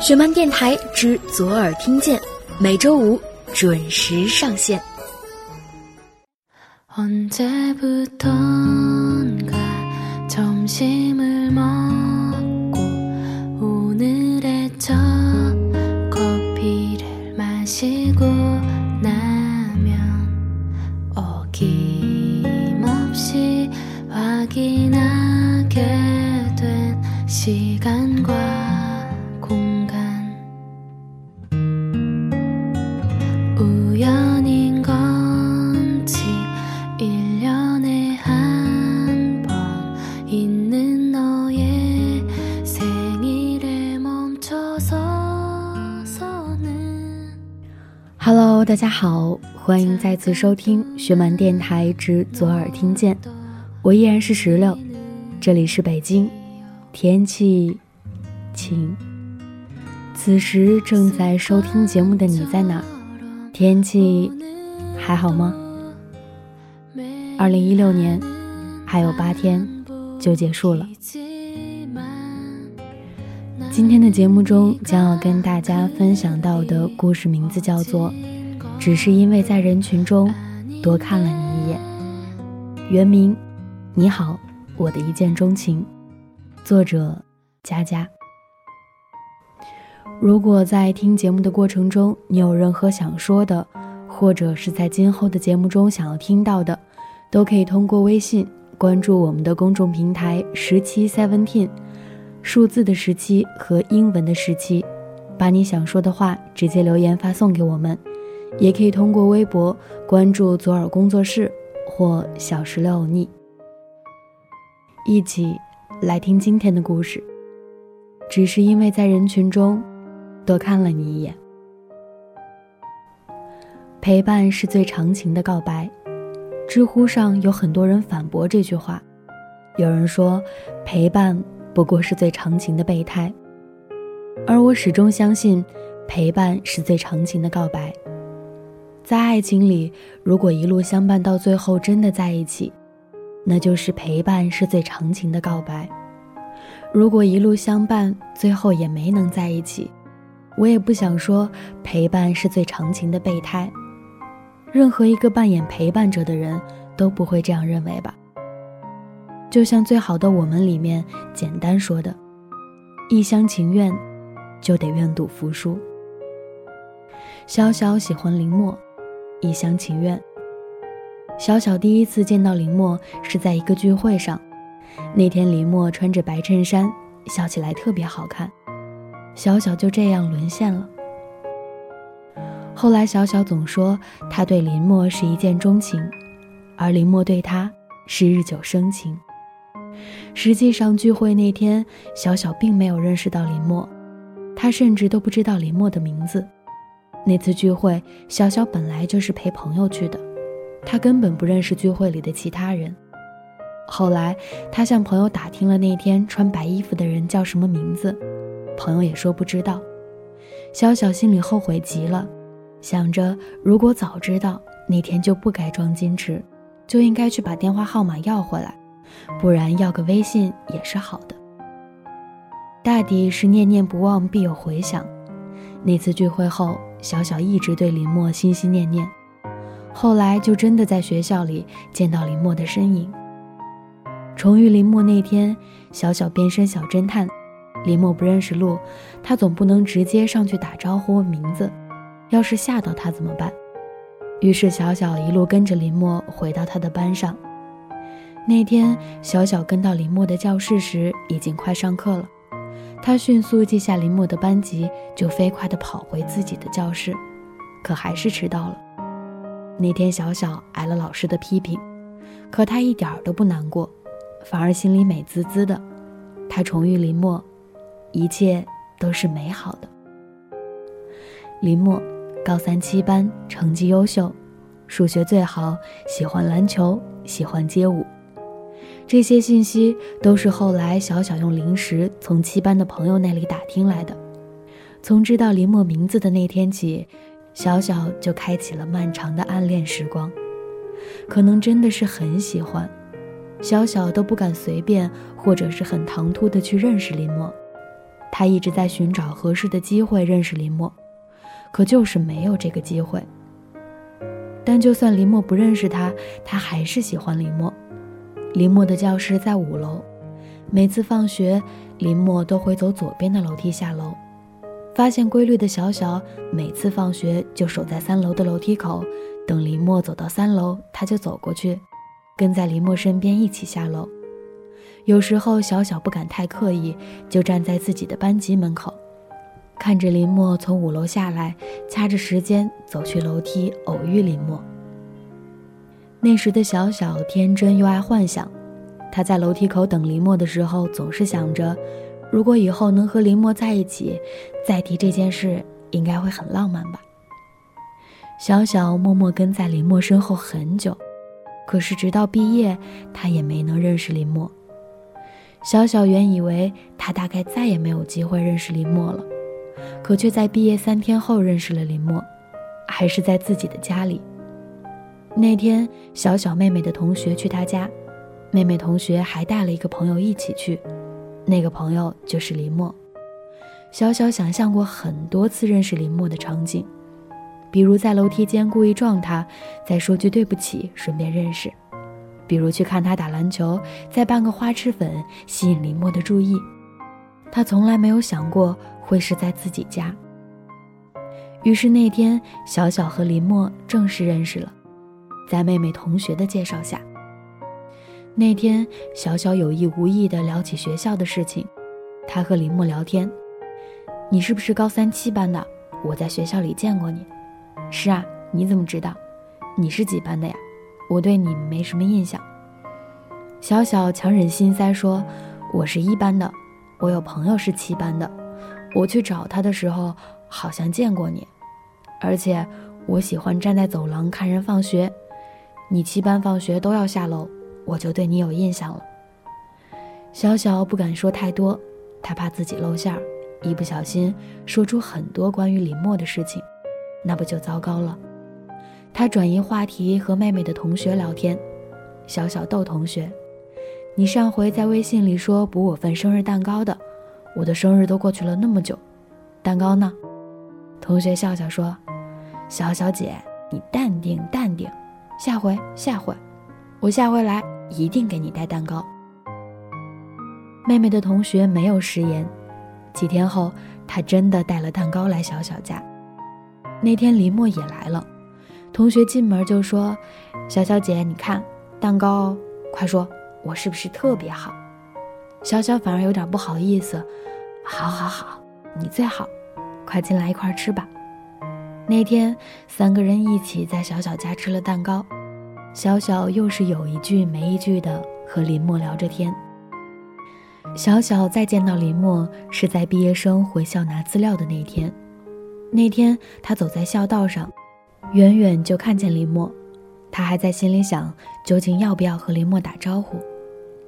雪漫电台之左耳听见，每周五准时上线。언제부턴가점심을먹고오늘의첫 커피를마시고나면어김없이확인하게된시간과 再次收听学满电台之左耳听见，我依然是石榴，这里是北京，天气晴。此时正在收听节目的你在哪？天气还好吗？二零一六年还有八天就结束了。今天的节目中将要跟大家分享到的故事名字叫做《只是因为在人群中多看了你一眼》，原名《你好，我的一见钟情》，作者佳佳。如果在听节目的过程中你有任何想说的，或者是在今后的节目中想要听到的，都可以通过微信关注我们的公众平台十七 seventeen。数字的十七和英文的十七，把你想说的话直接留言发送给我们，也可以通过微博关注左耳工作室或小石榴欧尼，一起来听今天的故事。只是因为在人群中多看了你一眼，陪伴是最长情的告白。知乎上有很多人反驳这句话，有人说陪伴。不过是最长情的备胎，而我始终相信，陪伴是最长情的告白。在爱情里，如果一路相伴到最后真的在一起，那就是陪伴是最长情的告白。如果一路相伴最后也没能在一起，我也不想说陪伴是最长情的备胎。任何一个扮演陪伴者的人都不会这样认为吧。就像《最好的我们》里面简单说的：“一厢情愿，就得愿赌服输。”小小喜欢林默，一厢情愿。小小第一次见到林默是在一个聚会上，那天林默穿着白衬衫，笑起来特别好看，小小就这样沦陷了。后来小小总说他对林默是一见钟情，而林默对他是日久生情。实际上，聚会那天，小小并没有认识到林默，他甚至都不知道林默的名字。那次聚会，小小本来就是陪朋友去的，他根本不认识聚会里的其他人。后来，他向朋友打听了那天穿白衣服的人叫什么名字，朋友也说不知道。小小心里后悔极了，想着如果早知道那天就不该装矜持，就应该去把电话号码要回来。不然要个微信也是好的。大抵是念念不忘必有回响。那次聚会后，小小一直对林默心心念念。后来就真的在学校里见到林默的身影。重遇林默那天，小小变身小侦探。林默不认识路，他总不能直接上去打招呼问名字，要是吓到他怎么办？于是小小一路跟着林默回到他的班上。那天，小小跟到林默的教室时，已经快上课了。他迅速记下林默的班级，就飞快地跑回自己的教室，可还是迟到了。那天，小小挨了老师的批评，可他一点都不难过，反而心里美滋滋的。他重遇林默，一切都是美好的。林默，高三七班，成绩优秀，数学最好，喜欢篮球，喜欢街舞。这些信息都是后来小小用零食从七班的朋友那里打听来的。从知道林默名字的那天起，小小就开启了漫长的暗恋时光。可能真的是很喜欢，小小都不敢随便或者是很唐突的去认识林默。他一直在寻找合适的机会认识林默，可就是没有这个机会。但就算林默不认识他，他还是喜欢林默。林默的教室在五楼，每次放学，林默都会走左边的楼梯下楼。发现规律的小小，每次放学就守在三楼的楼梯口，等林默走到三楼，他就走过去，跟在林默身边一起下楼。有时候小小不敢太刻意，就站在自己的班级门口，看着林默从五楼下来，掐着时间走去楼梯偶遇林默。那时的小小天真又爱幻想，他在楼梯口等林默的时候，总是想着，如果以后能和林默在一起，再提这件事，应该会很浪漫吧。小小默默跟在林默身后很久，可是直到毕业，他也没能认识林默。小小原以为他大概再也没有机会认识林默了，可却在毕业三天后认识了林默，还是在自己的家里。那天，小小妹妹的同学去她家，妹妹同学还带了一个朋友一起去，那个朋友就是林默。小小想象过很多次认识林默的场景，比如在楼梯间故意撞他，再说句对不起，顺便认识；比如去看他打篮球，再扮个花痴粉，吸引林默的注意。他从来没有想过会是在自己家。于是那天，小小和林默正式认识了。在妹妹同学的介绍下，那天小小有意无意地聊起学校的事情。他和林木聊天：“你是不是高三七班的？我在学校里见过你。”“是啊，你怎么知道？你是几班的呀？我对你没什么印象。”小小强忍心塞说：“我是一班的，我有朋友是七班的。我去找他的时候，好像见过你，而且我喜欢站在走廊看人放学。”你七班放学都要下楼，我就对你有印象了。小小不敢说太多，他怕自己露馅儿，一不小心说出很多关于林默的事情，那不就糟糕了。他转移话题和妹妹的同学聊天，小小逗同学：“你上回在微信里说补我份生日蛋糕的，我的生日都过去了那么久，蛋糕呢？”同学笑笑说：“小小姐，你淡定淡定。”下回，下回，我下回来一定给你带蛋糕。妹妹的同学没有食言，几天后，她真的带了蛋糕来小小家。那天林默也来了，同学进门就说：“小小姐，你看蛋糕，快说，我是不是特别好？”小小反而有点不好意思：“好好好，你最好，快进来一块吃吧。”那天，三个人一起在小小家吃了蛋糕。小小又是有一句没一句的和林默聊着天。小小再见到林默是在毕业生回校拿资料的那天。那天他走在校道上，远远就看见林默，他还在心里想，究竟要不要和林默打招呼？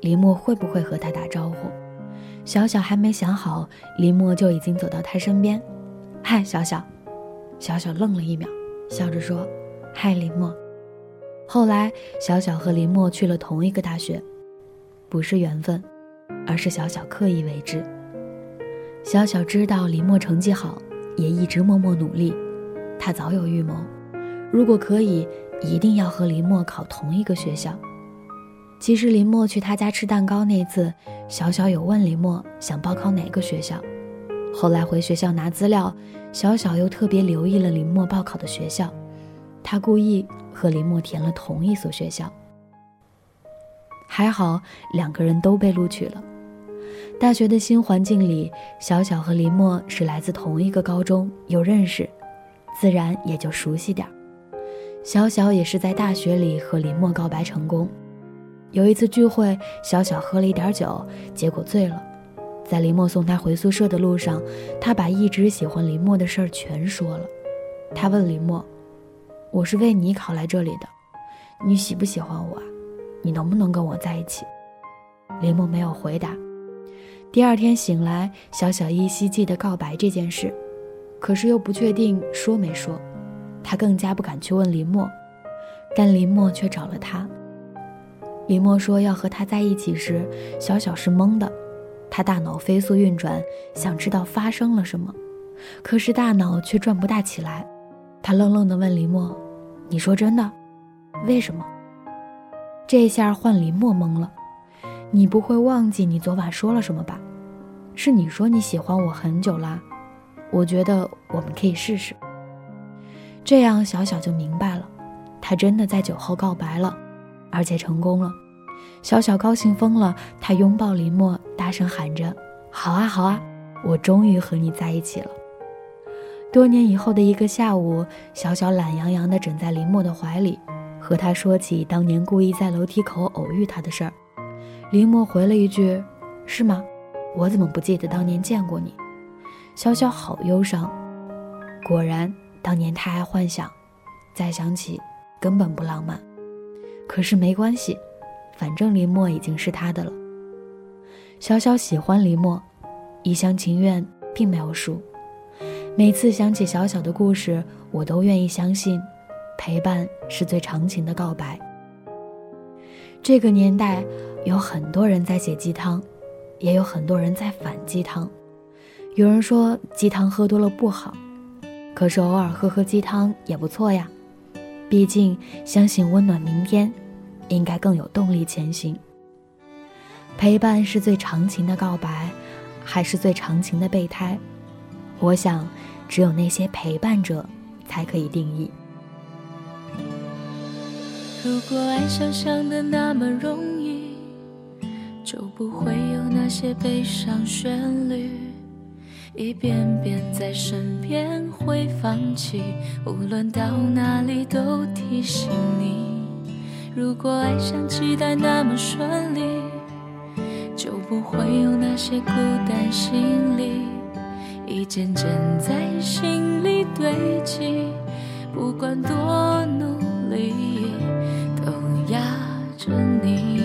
林默会不会和他打招呼？小小还没想好，林默就已经走到他身边。嗨，小小。小小愣了一秒，笑着说：“嗨，林默。”后来，小小和林默去了同一个大学，不是缘分，而是小小刻意为之。小小知道林默成绩好，也一直默默努力。他早有预谋，如果可以，一定要和林默考同一个学校。其实，林默去他家吃蛋糕那次，小小有问林默想报考哪个学校。后来回学校拿资料。小小又特别留意了林默报考的学校，他故意和林默填了同一所学校。还好两个人都被录取了。大学的新环境里，小小和林默是来自同一个高中，有认识，自然也就熟悉点儿。小小也是在大学里和林默告白成功。有一次聚会，小小喝了一点酒，结果醉了。在林默送他回宿舍的路上，他把一直喜欢林默的事儿全说了。他问林默：“我是为你考来这里的，你喜不喜欢我？你能不能跟我在一起？”林默没有回答。第二天醒来，小小依稀记得告白这件事，可是又不确定说没说。他更加不敢去问林默，但林默却找了他。林默说要和他在一起时，小小是懵的。他大脑飞速运转，想知道发生了什么，可是大脑却转不大起来。他愣愣地问林默：“你说真的？为什么？”这下换林默懵了。你不会忘记你昨晚说了什么吧？是你说你喜欢我很久啦，我觉得我们可以试试。这样小小就明白了，他真的在酒后告白了，而且成功了。小小高兴疯了，他拥抱林默，大声喊着：“好啊，好啊，我终于和你在一起了。”多年以后的一个下午，小小懒洋洋地枕在林默的怀里，和他说起当年故意在楼梯口偶遇他的事儿。林默回了一句：“是吗？我怎么不记得当年见过你？”潇潇好忧伤。果然，当年太爱幻想，再想起根本不浪漫。可是没关系，反正林默已经是他的了。小小喜欢林默，一厢情愿并没有输。每次想起小小的故事，我都愿意相信，陪伴是最长情的告白。这个年代。有很多人在写鸡汤，也有很多人在反鸡汤。有人说鸡汤喝多了不好，可是偶尔喝喝鸡汤也不错呀。毕竟相信温暖明天，应该更有动力前行。陪伴是最长情的告白，还是最长情的备胎？我想，只有那些陪伴者，才可以定义。如果爱想象的那么容易。就不会有那些悲伤旋律，一遍遍在身边会放弃，无论到哪里都提醒你。如果爱像期待那么顺利，就不会有那些孤单行李，一件件在心里堆积，不管多努力，都压着你。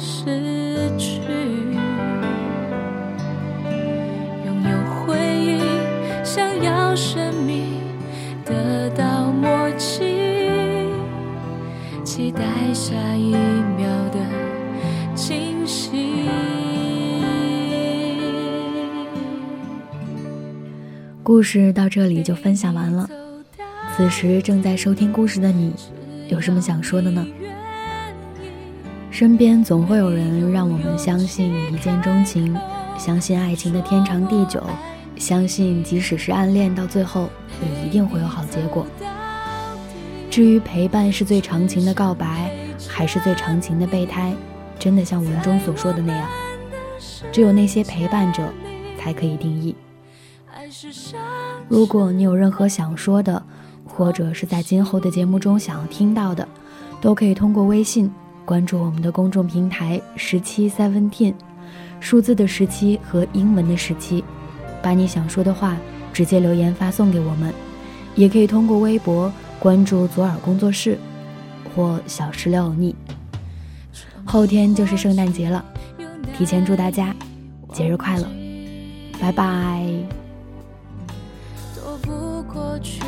失去。拥有回忆，想要生命得到默契，期待下一秒的惊喜。故事到这里就分享完了。此时正在收听故事的你，有什么想说的呢？身边总会有人让我们相信一见钟情，相信爱情的天长地久，相信即使是暗恋，到最后也一定会有好结果。至于陪伴是最长情的告白，还是最长情的备胎，真的像文中所说的那样，只有那些陪伴者，才可以定义。如果你有任何想说的，或者是在今后的节目中想要听到的，都可以通过微信关注我们的公众平台十七 seventeen，数字的十七和英文的十七，把你想说的话直接留言发送给我们，也可以通过微博关注左耳工作室或小石榴腻。后天就是圣诞节了，提前祝大家节日快乐，拜拜。躲不过去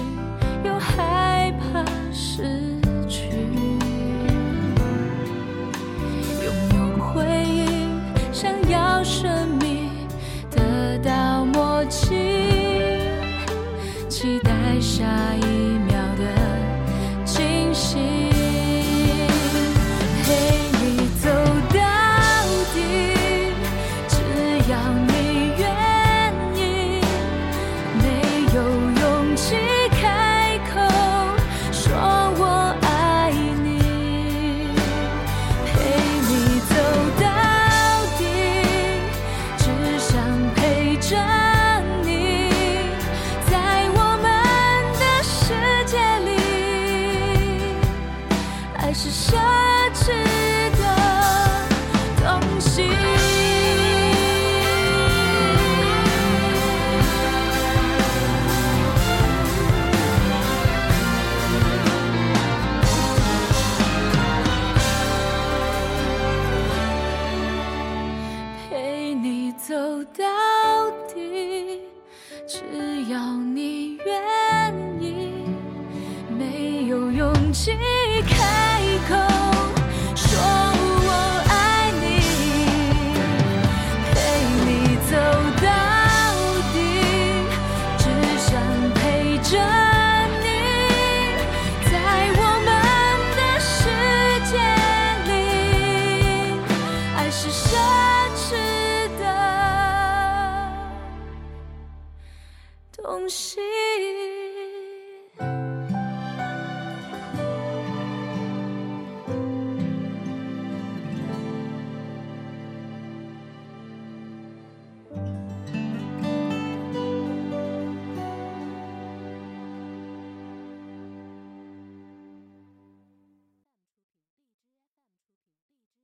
到底只要你愿意没有勇气开口说我爱你陪你走到底只想陪着你在我们的世界里爱是什东西。